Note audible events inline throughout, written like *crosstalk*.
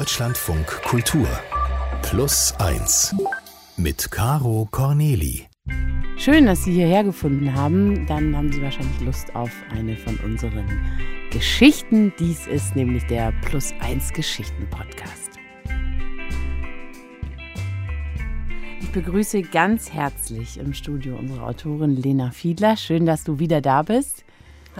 Deutschlandfunk Kultur Plus 1 mit Caro Corneli. Schön, dass Sie hierher gefunden haben. Dann haben Sie wahrscheinlich Lust auf eine von unseren Geschichten. Dies ist nämlich der Plus 1 Geschichten Podcast. Ich begrüße ganz herzlich im Studio unsere Autorin Lena Fiedler. Schön, dass du wieder da bist.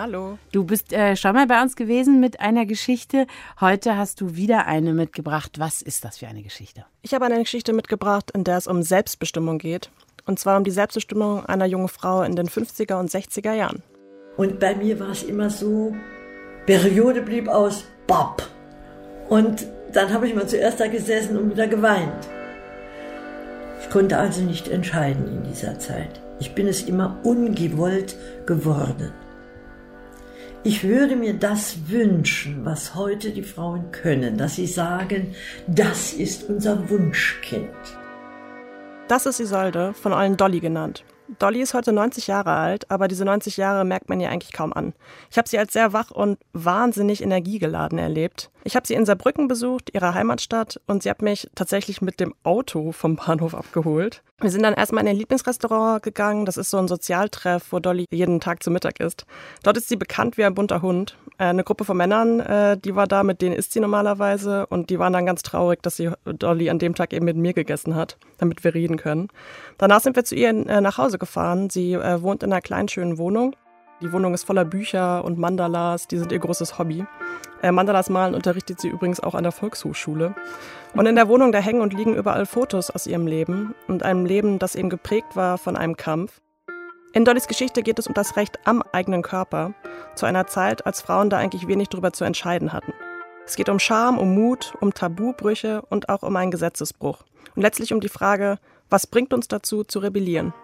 Hallo. Du bist äh, schon mal bei uns gewesen mit einer Geschichte. Heute hast du wieder eine mitgebracht. Was ist das für eine Geschichte? Ich habe eine Geschichte mitgebracht, in der es um Selbstbestimmung geht. Und zwar um die Selbstbestimmung einer jungen Frau in den 50er und 60er Jahren. Und bei mir war es immer so, Periode blieb aus, Bob. Und dann habe ich mal zuerst da gesessen und wieder geweint. Ich konnte also nicht entscheiden in dieser Zeit. Ich bin es immer ungewollt geworden. Ich würde mir das wünschen, was heute die Frauen können, dass sie sagen, das ist unser Wunschkind. Das ist Isolde, von allen Dolly genannt. Dolly ist heute 90 Jahre alt, aber diese 90 Jahre merkt man ihr eigentlich kaum an. Ich habe sie als sehr wach und wahnsinnig energiegeladen erlebt. Ich habe sie in Saarbrücken besucht, ihrer Heimatstadt, und sie hat mich tatsächlich mit dem Auto vom Bahnhof abgeholt. Wir sind dann erstmal in ein Lieblingsrestaurant gegangen. Das ist so ein Sozialtreff, wo Dolly jeden Tag zu Mittag isst. Dort ist sie bekannt wie ein bunter Hund. Äh, eine Gruppe von Männern, äh, die war da, mit denen isst sie normalerweise. Und die waren dann ganz traurig, dass sie Dolly an dem Tag eben mit mir gegessen hat, damit wir reden können. Danach sind wir zu ihr äh, nach Hause gefahren. Sie wohnt in einer kleinen, schönen Wohnung. Die Wohnung ist voller Bücher und Mandalas, die sind ihr großes Hobby. Äh, Mandalas malen unterrichtet sie übrigens auch an der Volkshochschule. Und in der Wohnung, da hängen und liegen überall Fotos aus ihrem Leben und einem Leben, das eben geprägt war von einem Kampf. In Dollys Geschichte geht es um das Recht am eigenen Körper, zu einer Zeit, als Frauen da eigentlich wenig darüber zu entscheiden hatten. Es geht um Scham, um Mut, um Tabubrüche und auch um einen Gesetzesbruch. Und letztlich um die Frage, was bringt uns dazu, zu rebellieren?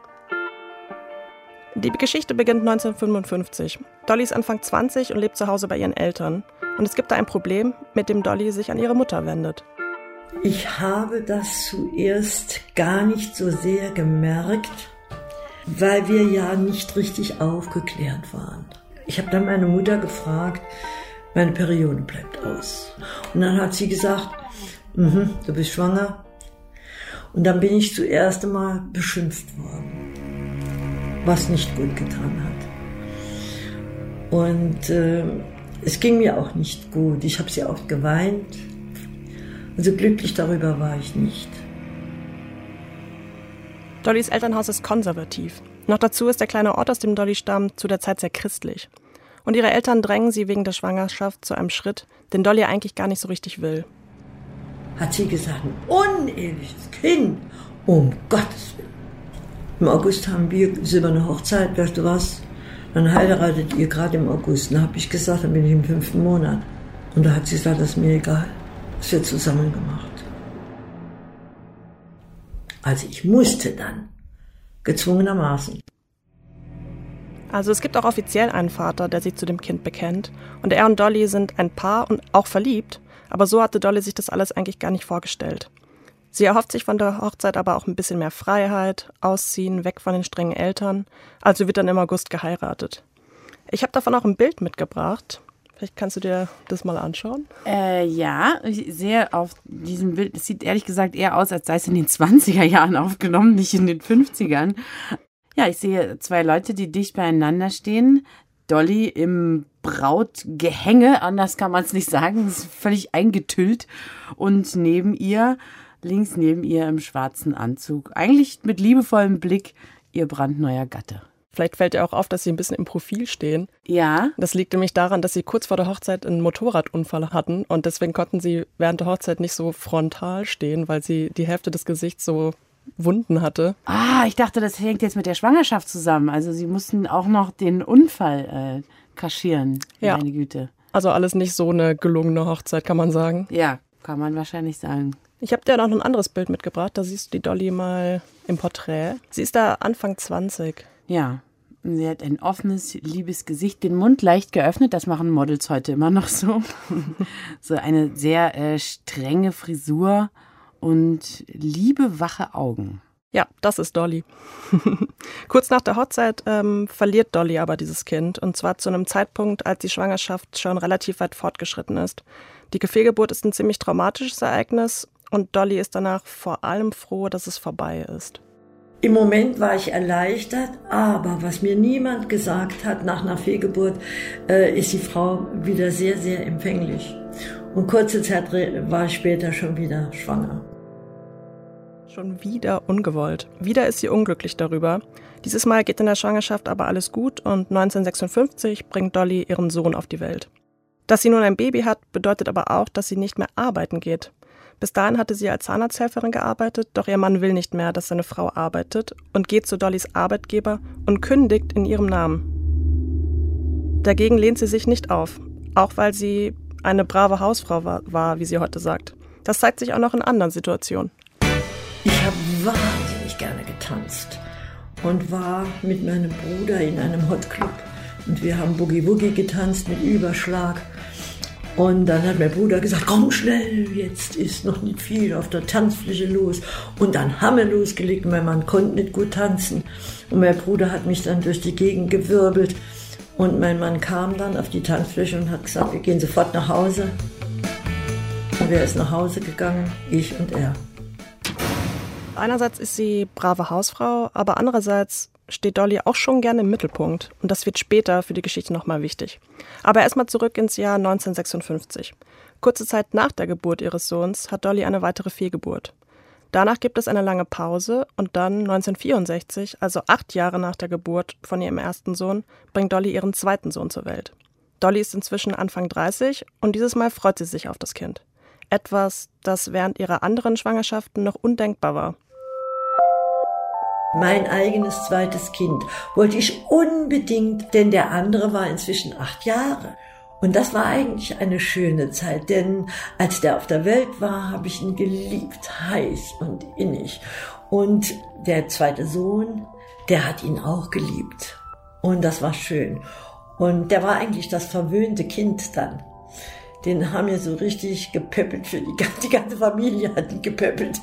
Die Geschichte beginnt 1955. Dolly ist Anfang 20 und lebt zu Hause bei ihren Eltern. Und es gibt da ein Problem, mit dem Dolly sich an ihre Mutter wendet. Ich habe das zuerst gar nicht so sehr gemerkt, weil wir ja nicht richtig aufgeklärt waren. Ich habe dann meine Mutter gefragt, meine Periode bleibt aus. Und dann hat sie gesagt, mm du bist schwanger. Und dann bin ich zuerst einmal beschimpft worden was nicht gut getan hat. Und äh, es ging mir auch nicht gut. Ich habe sehr oft geweint. Also glücklich darüber war ich nicht. Dollys Elternhaus ist konservativ. Noch dazu ist der kleine Ort, aus dem Dolly stammt, zu der Zeit sehr christlich. Und ihre Eltern drängen sie wegen der Schwangerschaft zu einem Schritt, den Dolly eigentlich gar nicht so richtig will. Hat sie gesagt, ein uneheliches Kind, um Gottes Willen. Im August haben wir silberne Hochzeit, weißt du was? Dann heiratet ihr gerade im August. Dann habe ich gesagt, dann bin ich im fünften Monat. Und da hat sie gesagt, das ist mir egal. Das wird zusammen gemacht. Also ich musste dann. Gezwungenermaßen. Also es gibt auch offiziell einen Vater, der sich zu dem Kind bekennt. Und er und Dolly sind ein Paar und auch verliebt. Aber so hatte Dolly sich das alles eigentlich gar nicht vorgestellt. Sie erhofft sich von der Hochzeit aber auch ein bisschen mehr Freiheit, Ausziehen, weg von den strengen Eltern. Also wird dann im August geheiratet. Ich habe davon auch ein Bild mitgebracht. Vielleicht kannst du dir das mal anschauen. Äh, ja, ich sehe auf diesem Bild, es sieht ehrlich gesagt eher aus, als sei es in den 20er Jahren aufgenommen, nicht in den 50ern. Ja, ich sehe zwei Leute, die dicht beieinander stehen. Dolly im Brautgehänge, anders kann man es nicht sagen, ist völlig eingetüllt. Und neben ihr links neben ihr im schwarzen Anzug, eigentlich mit liebevollem Blick, ihr brandneuer Gatte. Vielleicht fällt ihr auch auf, dass sie ein bisschen im Profil stehen. Ja. Das liegt nämlich daran, dass sie kurz vor der Hochzeit einen Motorradunfall hatten und deswegen konnten sie während der Hochzeit nicht so frontal stehen, weil sie die Hälfte des Gesichts so Wunden hatte. Ah, ich dachte, das hängt jetzt mit der Schwangerschaft zusammen. Also sie mussten auch noch den Unfall äh, kaschieren. Ja. Meine Güte. Also alles nicht so eine gelungene Hochzeit, kann man sagen. Ja, kann man wahrscheinlich sagen. Ich habe dir noch ein anderes Bild mitgebracht. Da siehst du die Dolly mal im Porträt. Sie ist da Anfang 20. Ja. Sie hat ein offenes, liebes Gesicht, den Mund leicht geöffnet. Das machen Models heute immer noch so. *laughs* so eine sehr äh, strenge Frisur und liebe, wache Augen. Ja, das ist Dolly. *laughs* Kurz nach der Hochzeit ähm, verliert Dolly aber dieses Kind und zwar zu einem Zeitpunkt, als die Schwangerschaft schon relativ weit fortgeschritten ist. Die Gefehlgeburt ist ein ziemlich traumatisches Ereignis und Dolly ist danach vor allem froh, dass es vorbei ist. Im Moment war ich erleichtert, aber was mir niemand gesagt hat nach einer Fehlgeburt, äh, ist die Frau wieder sehr, sehr empfänglich. Und kurze Zeit war ich später schon wieder schwanger. Schon wieder ungewollt. Wieder ist sie unglücklich darüber. Dieses Mal geht in der Schwangerschaft aber alles gut und 1956 bringt Dolly ihren Sohn auf die Welt. Dass sie nun ein Baby hat, bedeutet aber auch, dass sie nicht mehr arbeiten geht. Bis dahin hatte sie als Zahnarzthelferin gearbeitet, doch ihr Mann will nicht mehr, dass seine Frau arbeitet und geht zu Dollys Arbeitgeber und kündigt in ihrem Namen. Dagegen lehnt sie sich nicht auf, auch weil sie eine brave Hausfrau war, war, wie sie heute sagt. Das zeigt sich auch noch in anderen Situationen. Ich habe wahnsinnig gerne getanzt und war mit meinem Bruder in einem Hotclub und wir haben Boogie Woogie getanzt mit Überschlag und dann hat mein Bruder gesagt, komm schnell, jetzt ist noch nicht viel auf der Tanzfläche los. Und dann haben wir losgelegt, mein Mann konnte nicht gut tanzen. Und mein Bruder hat mich dann durch die Gegend gewirbelt. Und mein Mann kam dann auf die Tanzfläche und hat gesagt, wir gehen sofort nach Hause. Und wer ist nach Hause gegangen? Ich und er. Einerseits ist sie brave Hausfrau, aber andererseits steht Dolly auch schon gerne im Mittelpunkt und das wird später für die Geschichte nochmal wichtig. Aber erstmal zurück ins Jahr 1956. Kurze Zeit nach der Geburt ihres Sohns hat Dolly eine weitere Fehlgeburt. Danach gibt es eine lange Pause und dann 1964, also acht Jahre nach der Geburt von ihrem ersten Sohn, bringt Dolly ihren zweiten Sohn zur Welt. Dolly ist inzwischen Anfang 30 und dieses Mal freut sie sich auf das Kind. Etwas, das während ihrer anderen Schwangerschaften noch undenkbar war mein eigenes zweites Kind. Wollte ich unbedingt, denn der andere war inzwischen acht Jahre. Und das war eigentlich eine schöne Zeit, denn als der auf der Welt war, habe ich ihn geliebt, heiß und innig. Und der zweite Sohn, der hat ihn auch geliebt. Und das war schön. Und der war eigentlich das verwöhnte Kind dann. Den haben wir so richtig gepöppelt für die, *laughs* die ganze Familie hat ihn gepöppelt.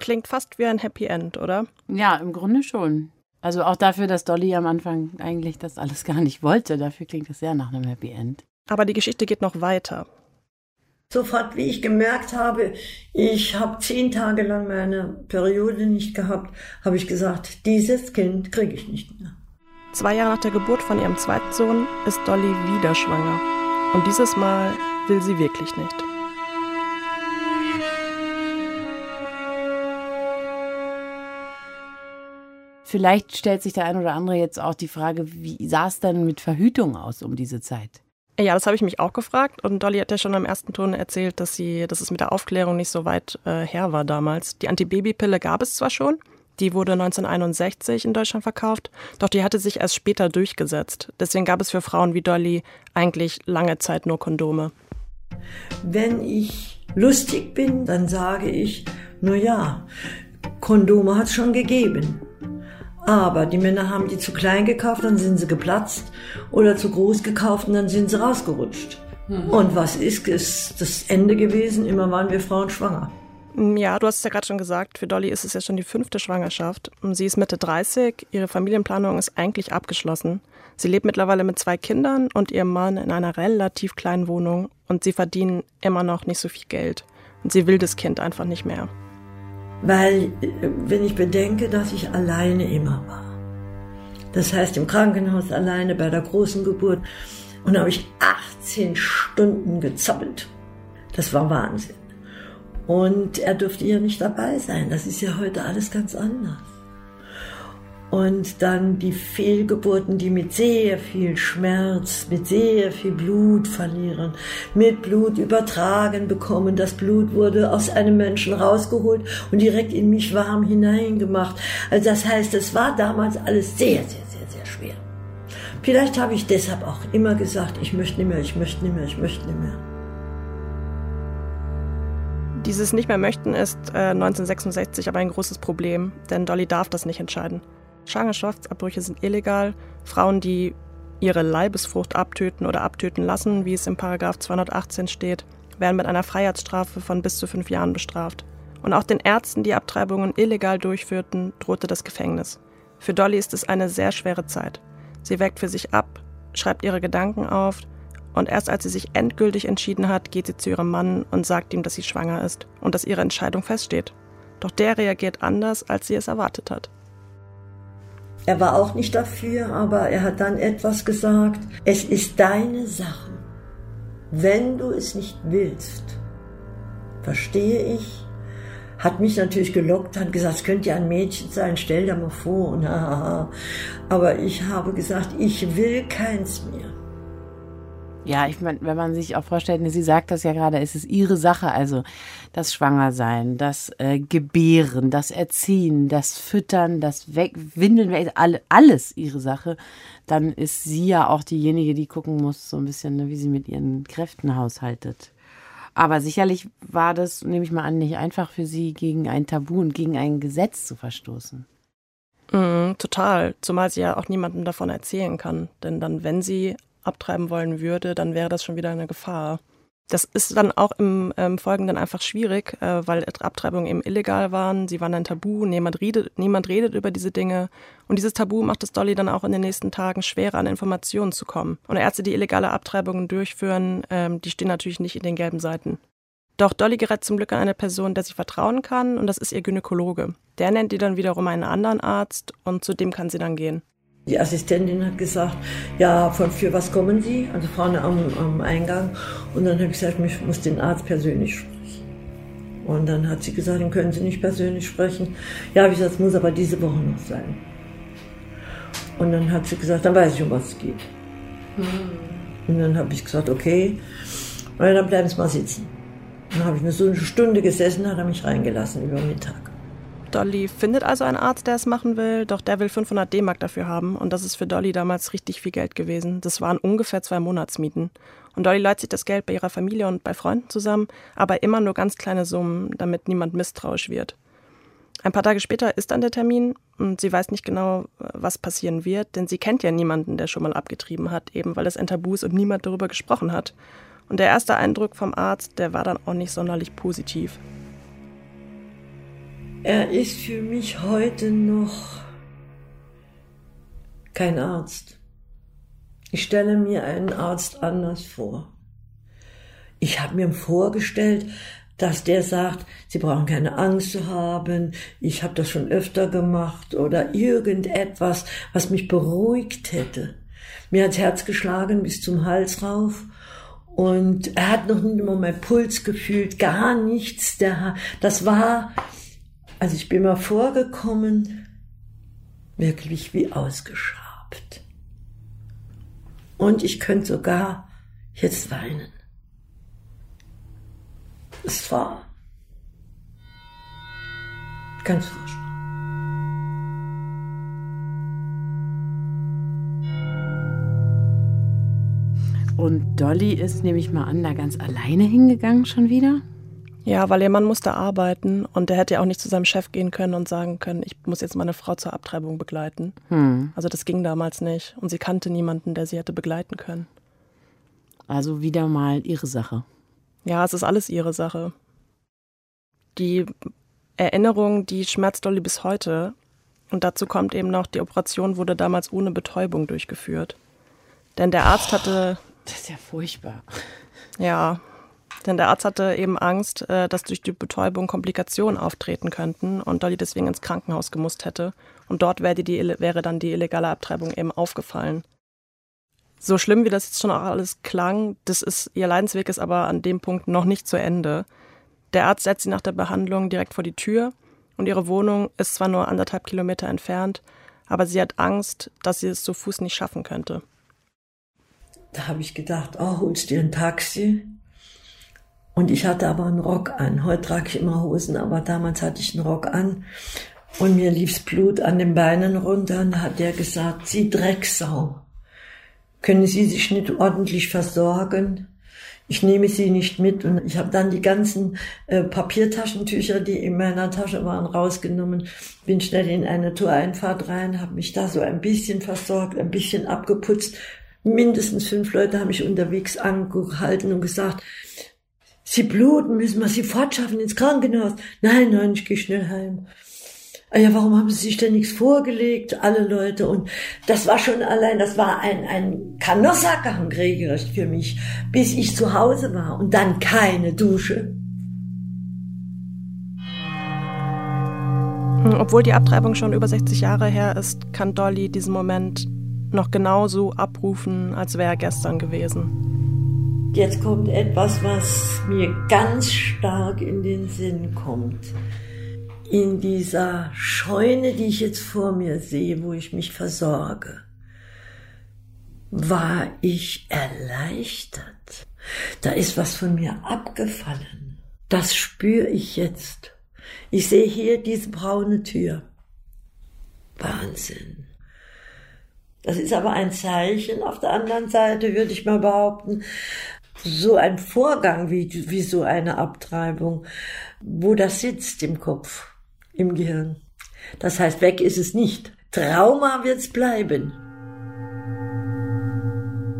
Klingt fast wie ein Happy End, oder? Ja, im Grunde schon. Also auch dafür, dass Dolly am Anfang eigentlich das alles gar nicht wollte. Dafür klingt es sehr nach einem Happy End. Aber die Geschichte geht noch weiter. Sofort, wie ich gemerkt habe, ich habe zehn Tage lang meine Periode nicht gehabt, habe ich gesagt, dieses Kind kriege ich nicht mehr. Zwei Jahre nach der Geburt von ihrem zweiten Sohn ist Dolly wieder schwanger. Und dieses Mal will sie wirklich nicht. Vielleicht stellt sich der ein oder andere jetzt auch die Frage, wie sah es denn mit Verhütung aus um diese Zeit? Ja, das habe ich mich auch gefragt. Und Dolly hat ja schon am ersten Ton erzählt, dass sie, dass es mit der Aufklärung nicht so weit äh, her war damals. Die Antibabypille gab es zwar schon, die wurde 1961 in Deutschland verkauft, doch die hatte sich erst später durchgesetzt. Deswegen gab es für Frauen wie Dolly eigentlich lange Zeit nur Kondome. Wenn ich lustig bin, dann sage ich, nur ja, Kondome hat es schon gegeben. Aber die Männer haben die zu klein gekauft, dann sind sie geplatzt. Oder zu groß gekauft und dann sind sie rausgerutscht. Mhm. Und was ist, ist das Ende gewesen? Immer waren wir Frauen schwanger. Mm, ja, du hast es ja gerade schon gesagt, für Dolly ist es ja schon die fünfte Schwangerschaft. Sie ist Mitte 30, ihre Familienplanung ist eigentlich abgeschlossen. Sie lebt mittlerweile mit zwei Kindern und ihrem Mann in einer relativ kleinen Wohnung und sie verdienen immer noch nicht so viel Geld. Und sie will das Kind einfach nicht mehr. Weil, wenn ich bedenke, dass ich alleine immer war. Das heißt, im Krankenhaus alleine bei der großen Geburt. Und da habe ich 18 Stunden gezappelt. Das war Wahnsinn. Und er durfte ja nicht dabei sein. Das ist ja heute alles ganz anders. Und dann die Fehlgeburten, die mit sehr viel Schmerz, mit sehr viel Blut verlieren, mit Blut übertragen bekommen. Das Blut wurde aus einem Menschen rausgeholt und direkt in mich warm hineingemacht. Also das heißt, es war damals alles sehr, sehr, sehr, sehr schwer. Vielleicht habe ich deshalb auch immer gesagt, ich möchte nicht mehr, ich möchte nicht mehr, ich möchte nicht mehr. Dieses Nicht mehr möchten ist äh, 1966 aber ein großes Problem, denn Dolly darf das nicht entscheiden. Schwangerschaftsabbrüche sind illegal. Frauen, die ihre Leibesfrucht abtöten oder abtöten lassen, wie es im Paragraph 218 steht, werden mit einer Freiheitsstrafe von bis zu fünf Jahren bestraft. Und auch den Ärzten, die Abtreibungen illegal durchführten, drohte das Gefängnis. Für Dolly ist es eine sehr schwere Zeit. Sie wägt für sich ab, schreibt ihre Gedanken auf und erst als sie sich endgültig entschieden hat, geht sie zu ihrem Mann und sagt ihm, dass sie schwanger ist und dass ihre Entscheidung feststeht. Doch der reagiert anders, als sie es erwartet hat. Er war auch nicht dafür, aber er hat dann etwas gesagt. Es ist deine Sache. Wenn du es nicht willst, verstehe ich, hat mich natürlich gelockt, hat gesagt, es könnte ja ein Mädchen sein, stell dir mal vor. Und. Aber ich habe gesagt, ich will keins mehr. Ja, ich meine, wenn man sich auch vorstellt, sie sagt das ja gerade, es ist ihre Sache, also das Schwangersein, das äh, Gebären, das Erziehen, das Füttern, das Wegwindeln, alle, alles ihre Sache, dann ist sie ja auch diejenige, die gucken muss, so ein bisschen, ne, wie sie mit ihren Kräften haushaltet. Aber sicherlich war das, nehme ich mal an, nicht einfach für sie, gegen ein Tabu und gegen ein Gesetz zu verstoßen. Mm, total. Zumal sie ja auch niemandem davon erzählen kann. Denn dann, wenn sie abtreiben wollen würde, dann wäre das schon wieder eine Gefahr. Das ist dann auch im ähm, Folgenden einfach schwierig, äh, weil Abtreibungen eben illegal waren. Sie waren ein Tabu, niemand redet, niemand redet über diese Dinge. Und dieses Tabu macht es Dolly dann auch in den nächsten Tagen schwerer, an Informationen zu kommen. Und Ärzte, die illegale Abtreibungen durchführen, ähm, die stehen natürlich nicht in den gelben Seiten. Doch Dolly gerät zum Glück an eine Person, der sie vertrauen kann, und das ist ihr Gynäkologe. Der nennt ihr dann wiederum einen anderen Arzt, und zu dem kann sie dann gehen. Die Assistentin hat gesagt, ja, von für was kommen Sie? Also vorne am, am Eingang. Und dann habe ich gesagt, ich muss den Arzt persönlich sprechen. Und dann hat sie gesagt, den können Sie nicht persönlich sprechen. Ja, habe ich gesagt, es muss aber diese Woche noch sein. Und dann hat sie gesagt, dann weiß ich, um was es geht. Mhm. Und dann habe ich gesagt, okay, und dann bleiben Sie mal sitzen. Dann habe ich eine Stunde gesessen, hat er mich reingelassen über Mittag. Dolly findet also einen Arzt, der es machen will, doch der will 500 D-Mark dafür haben. Und das ist für Dolly damals richtig viel Geld gewesen. Das waren ungefähr zwei Monatsmieten. Und Dolly leiht sich das Geld bei ihrer Familie und bei Freunden zusammen, aber immer nur ganz kleine Summen, damit niemand misstrauisch wird. Ein paar Tage später ist dann der Termin und sie weiß nicht genau, was passieren wird, denn sie kennt ja niemanden, der schon mal abgetrieben hat, eben weil es ein Tabu ist und niemand darüber gesprochen hat. Und der erste Eindruck vom Arzt, der war dann auch nicht sonderlich positiv. Er ist für mich heute noch kein Arzt. Ich stelle mir einen Arzt anders vor. Ich habe mir vorgestellt, dass der sagt, Sie brauchen keine Angst zu haben, ich habe das schon öfter gemacht oder irgendetwas, was mich beruhigt hätte. Mir hat das Herz geschlagen bis zum Hals rauf und er hat noch nicht mal meinen Puls gefühlt, gar nichts. Der, das war also ich bin mir vorgekommen, wirklich wie ausgeschabt. Und ich könnte sogar jetzt weinen. Es war ganz furchtbar. Und Dolly ist, nehme ich mal an, da ganz alleine hingegangen schon wieder? Ja, weil ihr Mann musste arbeiten und der hätte ja auch nicht zu seinem Chef gehen können und sagen können, ich muss jetzt meine Frau zur Abtreibung begleiten. Hm. Also das ging damals nicht und sie kannte niemanden, der sie hätte begleiten können. Also wieder mal ihre Sache. Ja, es ist alles ihre Sache. Die Erinnerung, die schmerzt Dolly bis heute. Und dazu kommt eben noch, die Operation wurde damals ohne Betäubung durchgeführt. Denn der Arzt hatte. Das ist ja furchtbar. Ja, denn der Arzt hatte eben Angst, äh, dass durch die Betäubung Komplikationen auftreten könnten und Dolly deswegen ins Krankenhaus gemusst hätte. Und dort wäre, die, wäre dann die illegale Abtreibung eben aufgefallen. So schlimm, wie das jetzt schon auch alles klang, das ist, ihr Leidensweg ist aber an dem Punkt noch nicht zu Ende. Der Arzt setzt sie nach der Behandlung direkt vor die Tür und ihre Wohnung ist zwar nur anderthalb Kilometer entfernt, aber sie hat Angst, dass sie es zu Fuß nicht schaffen könnte. Da habe ich gedacht, oh, holst dir ein Taxi? Und ich hatte aber einen Rock an. Heute trage ich immer Hosen, aber damals hatte ich einen Rock an. Und mir lief's Blut an den Beinen runter. Und hat der gesagt, Sie Drecksau, können Sie sich nicht ordentlich versorgen? Ich nehme Sie nicht mit. Und ich habe dann die ganzen äh, Papiertaschentücher, die in meiner Tasche waren, rausgenommen, bin schnell in eine Toreinfahrt rein, habe mich da so ein bisschen versorgt, ein bisschen abgeputzt. Mindestens fünf Leute haben mich unterwegs angehalten und gesagt, Sie bluten, müssen wir sie fortschaffen ins Krankenhaus. Nein, nein, ich gehe schnell heim. Ah ja, warum haben sie sich denn nichts vorgelegt, alle Leute? Und das war schon allein, das war ein, ein Kanossagang regelrecht für mich, bis ich zu Hause war und dann keine Dusche. Obwohl die Abtreibung schon über 60 Jahre her ist, kann Dolly diesen Moment noch genauso abrufen, als wäre er gestern gewesen. Jetzt kommt etwas, was mir ganz stark in den Sinn kommt in dieser Scheune, die ich jetzt vor mir sehe, wo ich mich versorge, war ich erleichtert. Da ist was von mir abgefallen. Das spüre ich jetzt. Ich sehe hier diese braune Tür. Wahnsinn. Das ist aber ein Zeichen. Auf der anderen Seite würde ich mal behaupten, so ein Vorgang wie, wie so eine Abtreibung, wo das sitzt im Kopf im Gehirn. Das heißt, weg ist es nicht. Trauma wird's bleiben.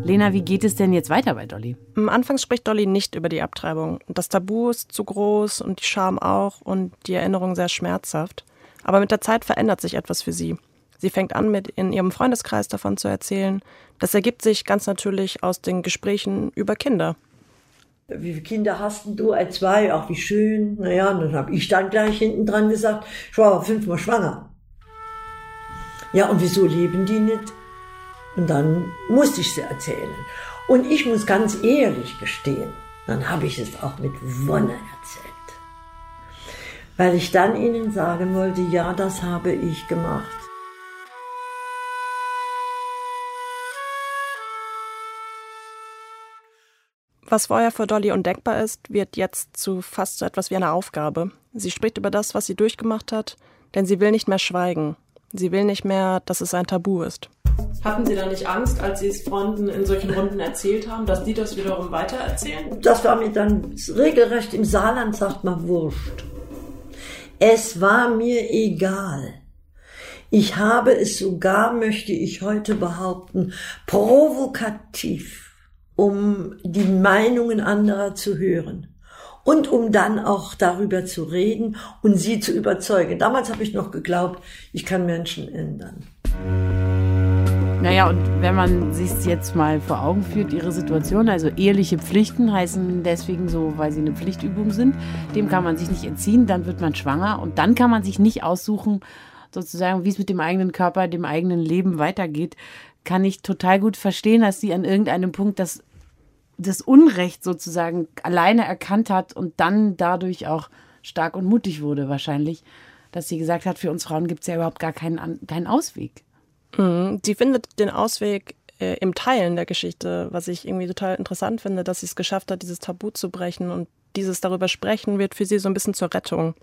Lena, wie geht es denn jetzt weiter bei Dolly? Am Anfang spricht Dolly nicht über die Abtreibung. Das Tabu ist zu groß und die Scham auch und die Erinnerung sehr schmerzhaft. Aber mit der Zeit verändert sich etwas für sie. Sie fängt an, mit in ihrem Freundeskreis davon zu erzählen. Das ergibt sich ganz natürlich aus den Gesprächen über Kinder. Wie viele Kinder hast du? Ein, zwei, ach wie schön. Naja, und dann habe ich dann gleich hinten dran gesagt, ich war fünfmal schwanger. Ja, und wieso leben die nicht? Und dann musste ich sie erzählen. Und ich muss ganz ehrlich gestehen, dann habe ich es auch mit Wonne erzählt. Weil ich dann ihnen sagen wollte, ja, das habe ich gemacht. Was vorher für Dolly undenkbar ist, wird jetzt zu fast so etwas wie einer Aufgabe. Sie spricht über das, was sie durchgemacht hat, denn sie will nicht mehr schweigen. Sie will nicht mehr, dass es ein Tabu ist. Hatten Sie da nicht Angst, als Sie es Freunden in solchen Runden erzählt haben, dass die das wiederum weitererzählen? Das war mir dann regelrecht im Saarland, sagt man, wurscht. Es war mir egal. Ich habe es sogar, möchte ich heute behaupten, provokativ um die Meinungen anderer zu hören und um dann auch darüber zu reden und sie zu überzeugen. Damals habe ich noch geglaubt, ich kann Menschen ändern. Naja, und wenn man sich jetzt mal vor Augen führt, ihre Situation, also eheliche Pflichten heißen deswegen so, weil sie eine Pflichtübung sind, dem kann man sich nicht entziehen, dann wird man schwanger und dann kann man sich nicht aussuchen, sozusagen, wie es mit dem eigenen Körper, dem eigenen Leben weitergeht, kann ich total gut verstehen, dass sie an irgendeinem Punkt das das Unrecht sozusagen alleine erkannt hat und dann dadurch auch stark und mutig wurde wahrscheinlich, dass sie gesagt hat, für uns Frauen gibt es ja überhaupt gar keinen, keinen Ausweg. Mhm. Sie findet den Ausweg äh, im Teilen der Geschichte, was ich irgendwie total interessant finde, dass sie es geschafft hat, dieses Tabu zu brechen und dieses darüber sprechen wird für sie so ein bisschen zur Rettung.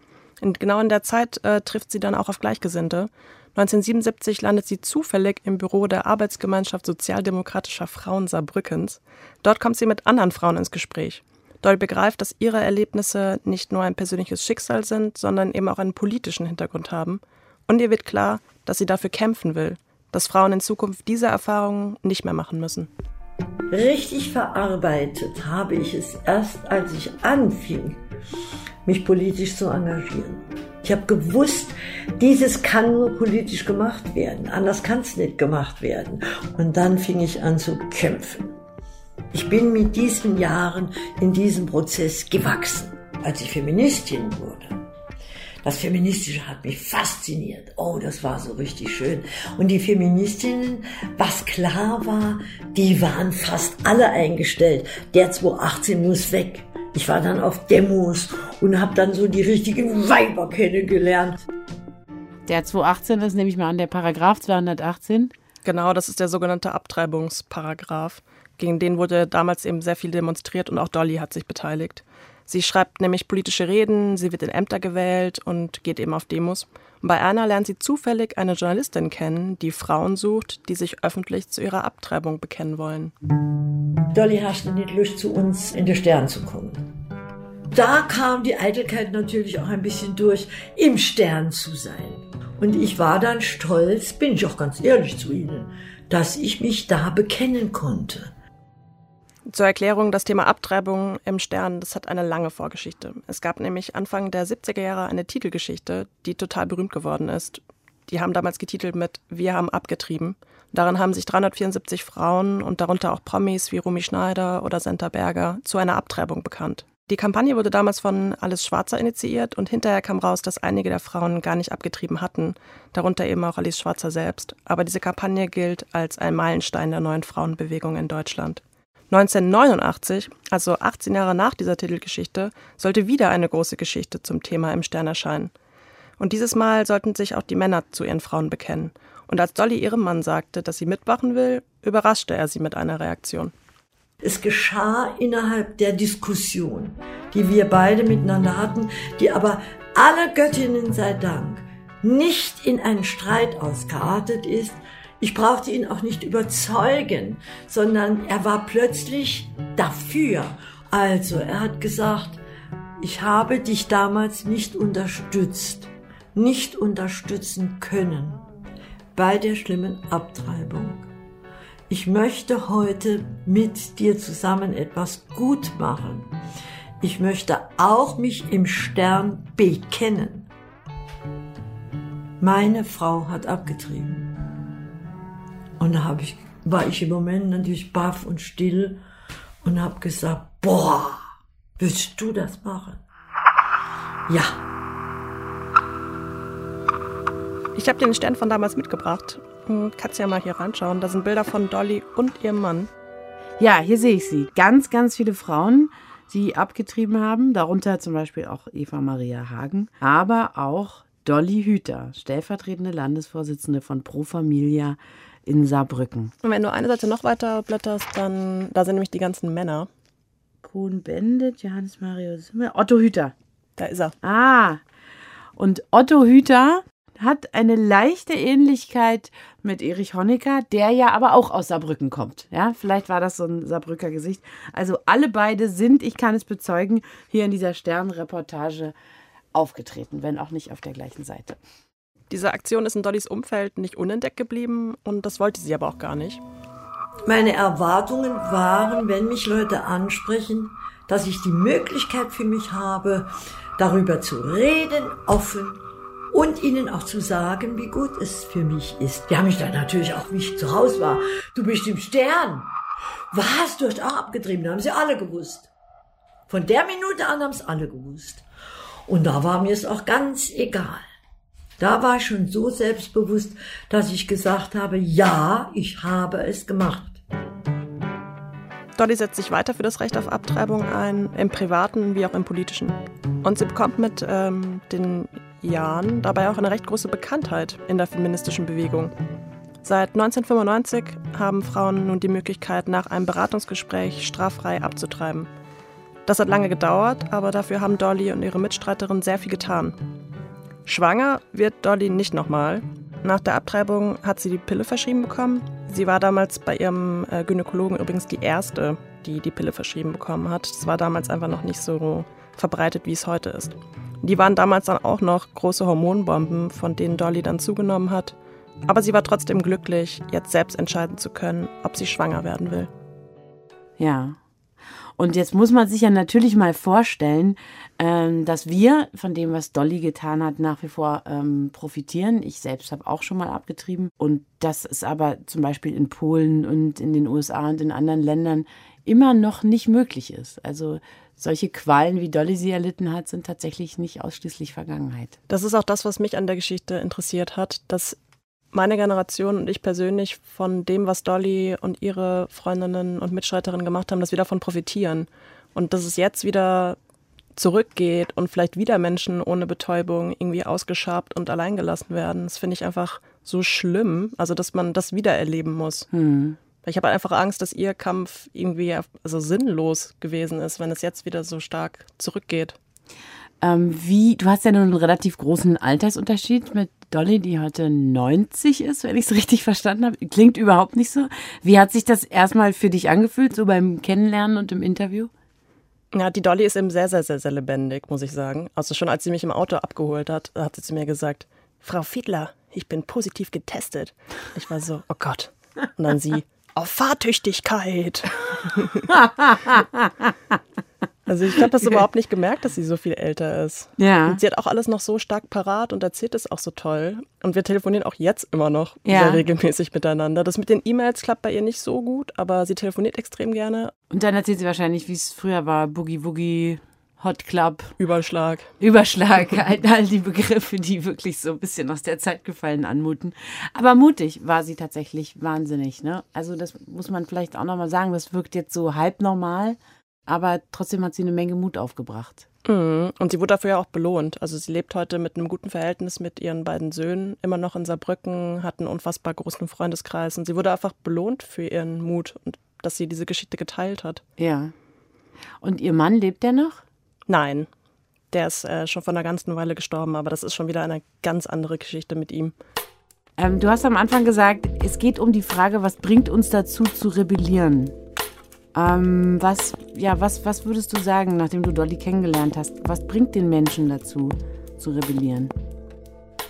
Und genau in der Zeit äh, trifft sie dann auch auf Gleichgesinnte. 1977 landet sie zufällig im Büro der Arbeitsgemeinschaft Sozialdemokratischer Frauen Saarbrückens. Dort kommt sie mit anderen Frauen ins Gespräch. Dort begreift, dass ihre Erlebnisse nicht nur ein persönliches Schicksal sind, sondern eben auch einen politischen Hintergrund haben. Und ihr wird klar, dass sie dafür kämpfen will, dass Frauen in Zukunft diese Erfahrungen nicht mehr machen müssen. Richtig verarbeitet habe ich es erst, als ich anfing, mich politisch zu engagieren. Ich habe gewusst, dieses kann nur politisch gemacht werden, anders kann es nicht gemacht werden. Und dann fing ich an zu kämpfen. Ich bin mit diesen Jahren in diesem Prozess gewachsen, als ich Feministin wurde. Das Feministische hat mich fasziniert. Oh, das war so richtig schön. Und die Feministinnen, was klar war, die waren fast alle eingestellt. Der 218 muss weg. Ich war dann auf Demos und habe dann so die richtigen Weiber kennengelernt. Der 218 ist nämlich mal an der Paragraph 218. Genau, das ist der sogenannte Abtreibungsparagraph. Gegen den wurde damals eben sehr viel demonstriert und auch Dolly hat sich beteiligt. Sie schreibt nämlich politische Reden, sie wird in Ämter gewählt und geht eben auf Demos. Und bei Erna lernt sie zufällig eine Journalistin kennen, die Frauen sucht, die sich öffentlich zu ihrer Abtreibung bekennen wollen. Dolly hast nicht Lust, zu uns in den Stern zu kommen. Da kam die Eitelkeit natürlich auch ein bisschen durch, im Stern zu sein. Und ich war dann stolz, bin ich auch ganz ehrlich zu Ihnen, dass ich mich da bekennen konnte. Zur Erklärung, das Thema Abtreibung im Stern, das hat eine lange Vorgeschichte. Es gab nämlich Anfang der 70er Jahre eine Titelgeschichte, die total berühmt geworden ist. Die haben damals getitelt mit Wir haben abgetrieben. Darin haben sich 374 Frauen und darunter auch Promis wie Rumi Schneider oder Senta Berger zu einer Abtreibung bekannt. Die Kampagne wurde damals von Alice Schwarzer initiiert und hinterher kam raus, dass einige der Frauen gar nicht abgetrieben hatten, darunter eben auch Alice Schwarzer selbst. Aber diese Kampagne gilt als ein Meilenstein der neuen Frauenbewegung in Deutschland. 1989, also 18 Jahre nach dieser Titelgeschichte, sollte wieder eine große Geschichte zum Thema im Stern erscheinen. Und dieses Mal sollten sich auch die Männer zu ihren Frauen bekennen. Und als Dolly ihrem Mann sagte, dass sie mitmachen will, überraschte er sie mit einer Reaktion. Es geschah innerhalb der Diskussion, die wir beide miteinander hatten, die aber aller Göttinnen sei Dank nicht in einen Streit ausgeartet ist. Ich brauchte ihn auch nicht überzeugen, sondern er war plötzlich dafür. Also, er hat gesagt, ich habe dich damals nicht unterstützt, nicht unterstützen können bei der schlimmen Abtreibung ich möchte heute mit dir zusammen etwas gut machen. Ich möchte auch mich im Stern bekennen. Meine Frau hat abgetrieben. Und da hab ich, war ich im Moment natürlich baff und still und habe gesagt, boah, willst du das machen? Ja. Ich habe den Stern von damals mitgebracht Kannst ja mal hier reinschauen. Da sind Bilder von Dolly und ihrem Mann. Ja, hier sehe ich sie. Ganz, ganz viele Frauen, die abgetrieben haben. Darunter zum Beispiel auch Eva Maria Hagen. Aber auch Dolly Hüter, stellvertretende Landesvorsitzende von Pro Familia in Saarbrücken. Und wenn du eine Seite noch weiter blätterst, dann da sind nämlich die ganzen Männer. Kuhn Bendit, Johannes Marius, Otto Hüter. Da ist er. Ah, und Otto Hüter hat eine leichte Ähnlichkeit mit Erich Honecker, der ja aber auch aus Saarbrücken kommt. Ja, vielleicht war das so ein Saarbrücker Gesicht. Also alle beide sind, ich kann es bezeugen, hier in dieser Sternreportage aufgetreten, wenn auch nicht auf der gleichen Seite. Diese Aktion ist in Dollys Umfeld nicht unentdeckt geblieben und das wollte sie aber auch gar nicht. Meine Erwartungen waren, wenn mich Leute ansprechen, dass ich die Möglichkeit für mich habe, darüber zu reden, offen und ihnen auch zu sagen, wie gut es für mich ist. Die haben mich dann natürlich auch, wie ich zu Hause war, du bist im Stern. Was? Du hast auch abgetrieben. Da haben sie alle gewusst. Von der Minute an haben es alle gewusst. Und da war mir es auch ganz egal. Da war ich schon so selbstbewusst, dass ich gesagt habe, ja, ich habe es gemacht. Dolly setzt sich weiter für das Recht auf Abtreibung ein, im privaten wie auch im politischen. Und sie bekommt mit ähm, den Jahren dabei auch eine recht große Bekanntheit in der feministischen Bewegung. Seit 1995 haben Frauen nun die Möglichkeit, nach einem Beratungsgespräch straffrei abzutreiben. Das hat lange gedauert, aber dafür haben Dolly und ihre Mitstreiterin sehr viel getan. Schwanger wird Dolly nicht nochmal. Nach der Abtreibung hat sie die Pille verschrieben bekommen. Sie war damals bei ihrem äh, Gynäkologen übrigens die erste, die die Pille verschrieben bekommen hat. Das war damals einfach noch nicht so verbreitet, wie es heute ist. Die waren damals dann auch noch große Hormonbomben, von denen Dolly dann zugenommen hat. Aber sie war trotzdem glücklich, jetzt selbst entscheiden zu können, ob sie schwanger werden will. Ja. Und jetzt muss man sich ja natürlich mal vorstellen, ähm, dass wir von dem, was Dolly getan hat, nach wie vor ähm, profitieren. Ich selbst habe auch schon mal abgetrieben. Und dass es aber zum Beispiel in Polen und in den USA und in anderen Ländern immer noch nicht möglich ist. Also solche Qualen, wie Dolly sie erlitten hat, sind tatsächlich nicht ausschließlich Vergangenheit. Das ist auch das, was mich an der Geschichte interessiert hat, dass meine Generation und ich persönlich von dem, was Dolly und ihre Freundinnen und Mitstreiterinnen gemacht haben, dass wir davon profitieren. Und dass es jetzt wieder zurückgeht und vielleicht wieder Menschen ohne Betäubung irgendwie ausgeschabt und alleingelassen werden. Das finde ich einfach so schlimm, also dass man das wieder erleben muss. Hm. Ich habe einfach Angst, dass ihr Kampf irgendwie also sinnlos gewesen ist, wenn es jetzt wieder so stark zurückgeht. Ähm, wie, du hast ja nun einen relativ großen Altersunterschied mit Dolly, die heute 90 ist, wenn ich es *laughs* richtig verstanden habe. Klingt überhaupt nicht so. Wie hat sich das erstmal für dich angefühlt, so beim Kennenlernen und im Interview? Ja, die Dolly ist eben sehr, sehr, sehr, sehr lebendig, muss ich sagen. Also schon als sie mich im Auto abgeholt hat, hat sie zu mir gesagt, Frau Fiedler, ich bin positiv getestet. Ich war so, oh Gott. Und dann sie, auf Fahrtüchtigkeit. *laughs* *laughs* Also ich habe das *laughs* überhaupt nicht gemerkt, dass sie so viel älter ist. Ja. Und sie hat auch alles noch so stark parat und erzählt es auch so toll. Und wir telefonieren auch jetzt immer noch Ja. sehr regelmäßig miteinander. Das mit den E-Mails klappt bei ihr nicht so gut, aber sie telefoniert extrem gerne. Und dann erzählt sie wahrscheinlich, wie es früher war. Boogie Woogie, Hot Club, Überschlag. Überschlag, *laughs* all, all die Begriffe, die wirklich so ein bisschen aus der Zeit gefallen anmuten. Aber mutig war sie tatsächlich wahnsinnig. Ne? Also das muss man vielleicht auch nochmal sagen. Das wirkt jetzt so halb normal, aber trotzdem hat sie eine Menge Mut aufgebracht. Mhm. Und sie wurde dafür ja auch belohnt. Also sie lebt heute mit einem guten Verhältnis mit ihren beiden Söhnen, immer noch in Saarbrücken, hat einen unfassbar großen Freundeskreis. Und sie wurde einfach belohnt für ihren Mut und dass sie diese Geschichte geteilt hat. Ja. Und ihr Mann lebt der noch? Nein, der ist äh, schon vor einer ganzen Weile gestorben, aber das ist schon wieder eine ganz andere Geschichte mit ihm. Ähm, du hast am Anfang gesagt, es geht um die Frage, was bringt uns dazu zu rebellieren? Ähm, was, ja, was, was würdest du sagen, nachdem du Dolly kennengelernt hast? Was bringt den Menschen dazu, zu rebellieren?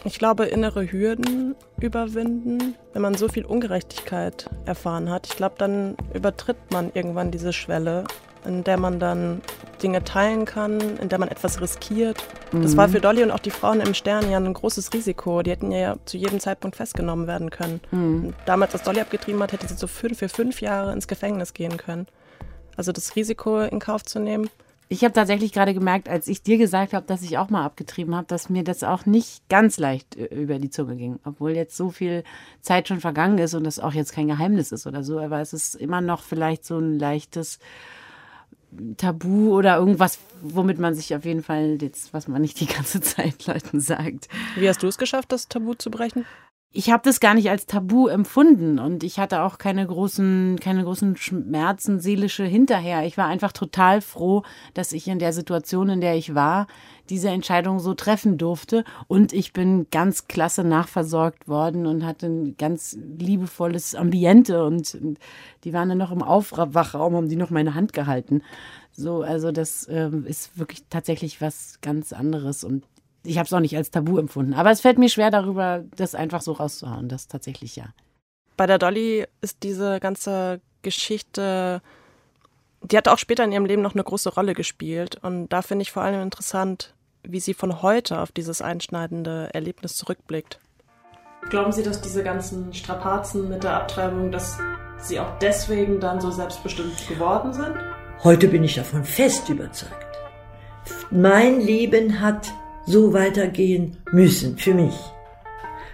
Ich glaube, innere Hürden überwinden, wenn man so viel Ungerechtigkeit erfahren hat. Ich glaube, dann übertritt man irgendwann diese Schwelle, in der man dann Dinge teilen kann, in der man etwas riskiert. Das war für Dolly und auch die Frauen im Stern ja ein großes Risiko. Die hätten ja zu jedem Zeitpunkt festgenommen werden können. Und damals, als Dolly abgetrieben hat, hätte sie so fünf, für fünf Jahre ins Gefängnis gehen können. Also das Risiko in Kauf zu nehmen. Ich habe tatsächlich gerade gemerkt, als ich dir gesagt habe, dass ich auch mal abgetrieben habe, dass mir das auch nicht ganz leicht äh, über die Zunge ging. Obwohl jetzt so viel Zeit schon vergangen ist und das auch jetzt kein Geheimnis ist oder so. Aber es ist immer noch vielleicht so ein leichtes Tabu oder irgendwas, womit man sich auf jeden Fall jetzt, was man nicht die ganze *laughs* Zeit Leuten sagt. Wie hast du es geschafft, das Tabu zu brechen? Ich habe das gar nicht als Tabu empfunden und ich hatte auch keine großen, keine großen Schmerzen, seelische hinterher. Ich war einfach total froh, dass ich in der Situation, in der ich war, diese Entscheidung so treffen durfte. Und ich bin ganz klasse nachversorgt worden und hatte ein ganz liebevolles Ambiente und die waren dann noch im Aufwachraum, haben die noch meine Hand gehalten. So, also das ähm, ist wirklich tatsächlich was ganz anderes und ich habe es auch nicht als Tabu empfunden. Aber es fällt mir schwer darüber, das einfach so rauszuhauen. Das tatsächlich ja. Bei der Dolly ist diese ganze Geschichte, die hat auch später in ihrem Leben noch eine große Rolle gespielt. Und da finde ich vor allem interessant, wie sie von heute auf dieses einschneidende Erlebnis zurückblickt. Glauben Sie, dass diese ganzen Strapazen mit der Abtreibung, dass Sie auch deswegen dann so selbstbestimmt geworden sind? Heute bin ich davon fest überzeugt. Mein Leben hat so weitergehen müssen für mich.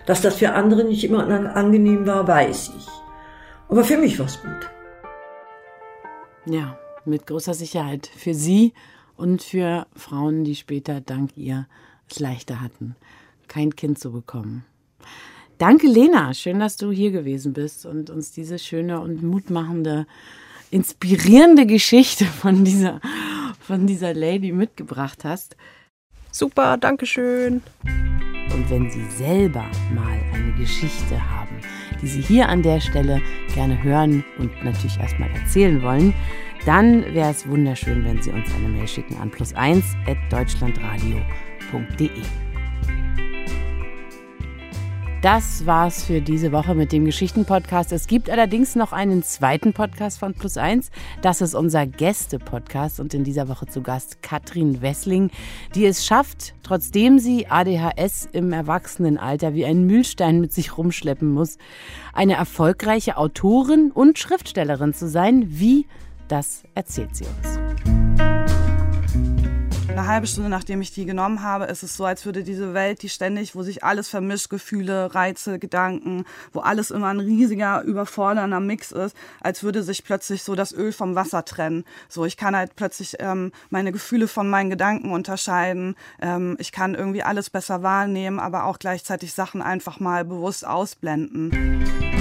Dass das für andere nicht immer angenehm war, weiß ich. Aber für mich war es gut. Ja, mit großer Sicherheit. Für Sie und für Frauen, die später dank ihr es leichter hatten, kein Kind zu bekommen. Danke, Lena. Schön, dass du hier gewesen bist und uns diese schöne und mutmachende, inspirierende Geschichte von dieser, von dieser Lady mitgebracht hast. Super, Dankeschön. Und wenn Sie selber mal eine Geschichte haben, die Sie hier an der Stelle gerne hören und natürlich erstmal erzählen wollen, dann wäre es wunderschön, wenn Sie uns eine Mail schicken an plus1.deutschlandradio.de. Das war's für diese Woche mit dem Geschichten-Podcast. Es gibt allerdings noch einen zweiten Podcast von Plus 1. Das ist unser Gäste-Podcast und in dieser Woche zu Gast Katrin Wessling, die es schafft, trotzdem sie ADHS im Erwachsenenalter wie einen Mühlstein mit sich rumschleppen muss, eine erfolgreiche Autorin und Schriftstellerin zu sein. Wie? Das erzählt sie uns. Eine halbe Stunde nachdem ich die genommen habe, ist es so, als würde diese Welt, die ständig, wo sich alles vermischt, Gefühle, Reize, Gedanken, wo alles immer ein riesiger, überfordernder Mix ist, als würde sich plötzlich so das Öl vom Wasser trennen. So, ich kann halt plötzlich ähm, meine Gefühle von meinen Gedanken unterscheiden. Ähm, ich kann irgendwie alles besser wahrnehmen, aber auch gleichzeitig Sachen einfach mal bewusst ausblenden.